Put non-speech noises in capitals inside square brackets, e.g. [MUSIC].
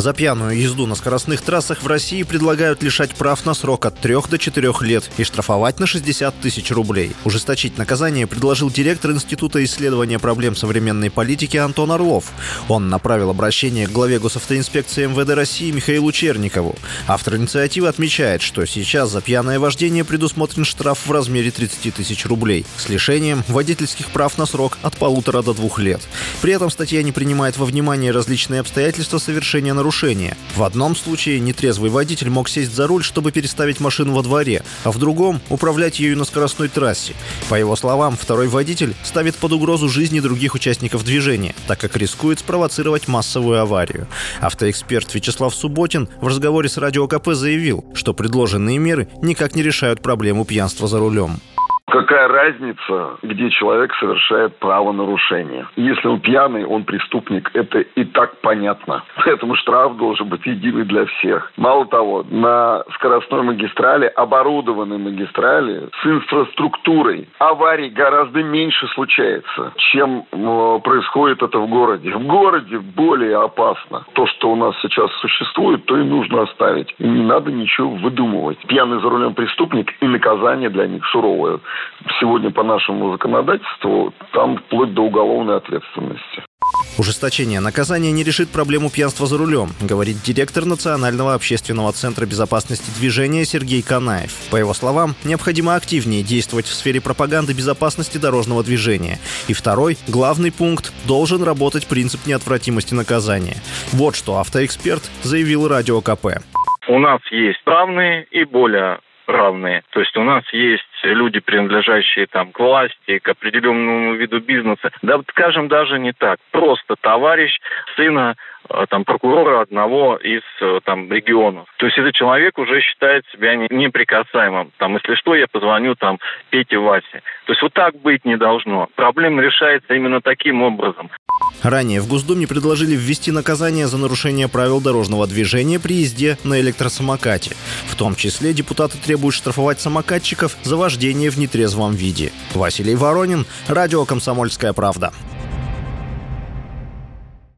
За пьяную езду на скоростных трассах в России предлагают лишать прав на срок от 3 до 4 лет и штрафовать на 60 тысяч рублей. Ужесточить наказание предложил директор Института исследования проблем современной политики Антон Орлов. Он направил обращение к главе госавтоинспекции МВД России Михаилу Черникову. Автор инициативы отмечает, что сейчас за пьяное вождение предусмотрен штраф в размере 30 тысяч рублей с лишением водительских прав на срок от полутора до двух лет. При этом статья не принимает во внимание различные обстоятельства совершения нарушения нарушения. В одном случае нетрезвый водитель мог сесть за руль, чтобы переставить машину во дворе, а в другом — управлять ею на скоростной трассе. По его словам, второй водитель ставит под угрозу жизни других участников движения, так как рискует спровоцировать массовую аварию. Автоэксперт Вячеслав Субботин в разговоре с Радио КП заявил, что предложенные меры никак не решают проблему пьянства за рулем. Какая разница, где человек совершает правонарушение? Если он пьяный, он преступник, это и так понятно. [LAUGHS] Поэтому штраф должен быть единый для всех. Мало того, на скоростной магистрали, оборудованной магистрали с инфраструктурой аварий гораздо меньше случается, чем происходит это в городе. В городе более опасно. То, что у нас сейчас существует, то и нужно оставить. И не надо ничего выдумывать. Пьяный за рулем преступник и наказание для них суровое сегодня по нашему законодательству там вплоть до уголовной ответственности. Ужесточение наказания не решит проблему пьянства за рулем, говорит директор Национального общественного центра безопасности движения Сергей Канаев. По его словам, необходимо активнее действовать в сфере пропаганды безопасности дорожного движения. И второй, главный пункт, должен работать принцип неотвратимости наказания. Вот что автоэксперт заявил Радио КП. У нас есть равные и более равные. То есть у нас есть люди, принадлежащие там к власти, к определенному виду бизнеса. Да, скажем, даже не так. Просто товарищ сына там прокурора одного из э, там регионов. То есть этот человек уже считает себя неприкасаемым. Там, если что, я позвоню там Пете Васе. То есть вот так быть не должно. Проблема решается именно таким образом. Ранее в Госдуме предложили ввести наказание за нарушение правил дорожного движения при езде на электросамокате. В том числе депутаты требуют штрафовать самокатчиков за вождение в нетрезвом виде. Василий Воронин, Радио «Комсомольская правда».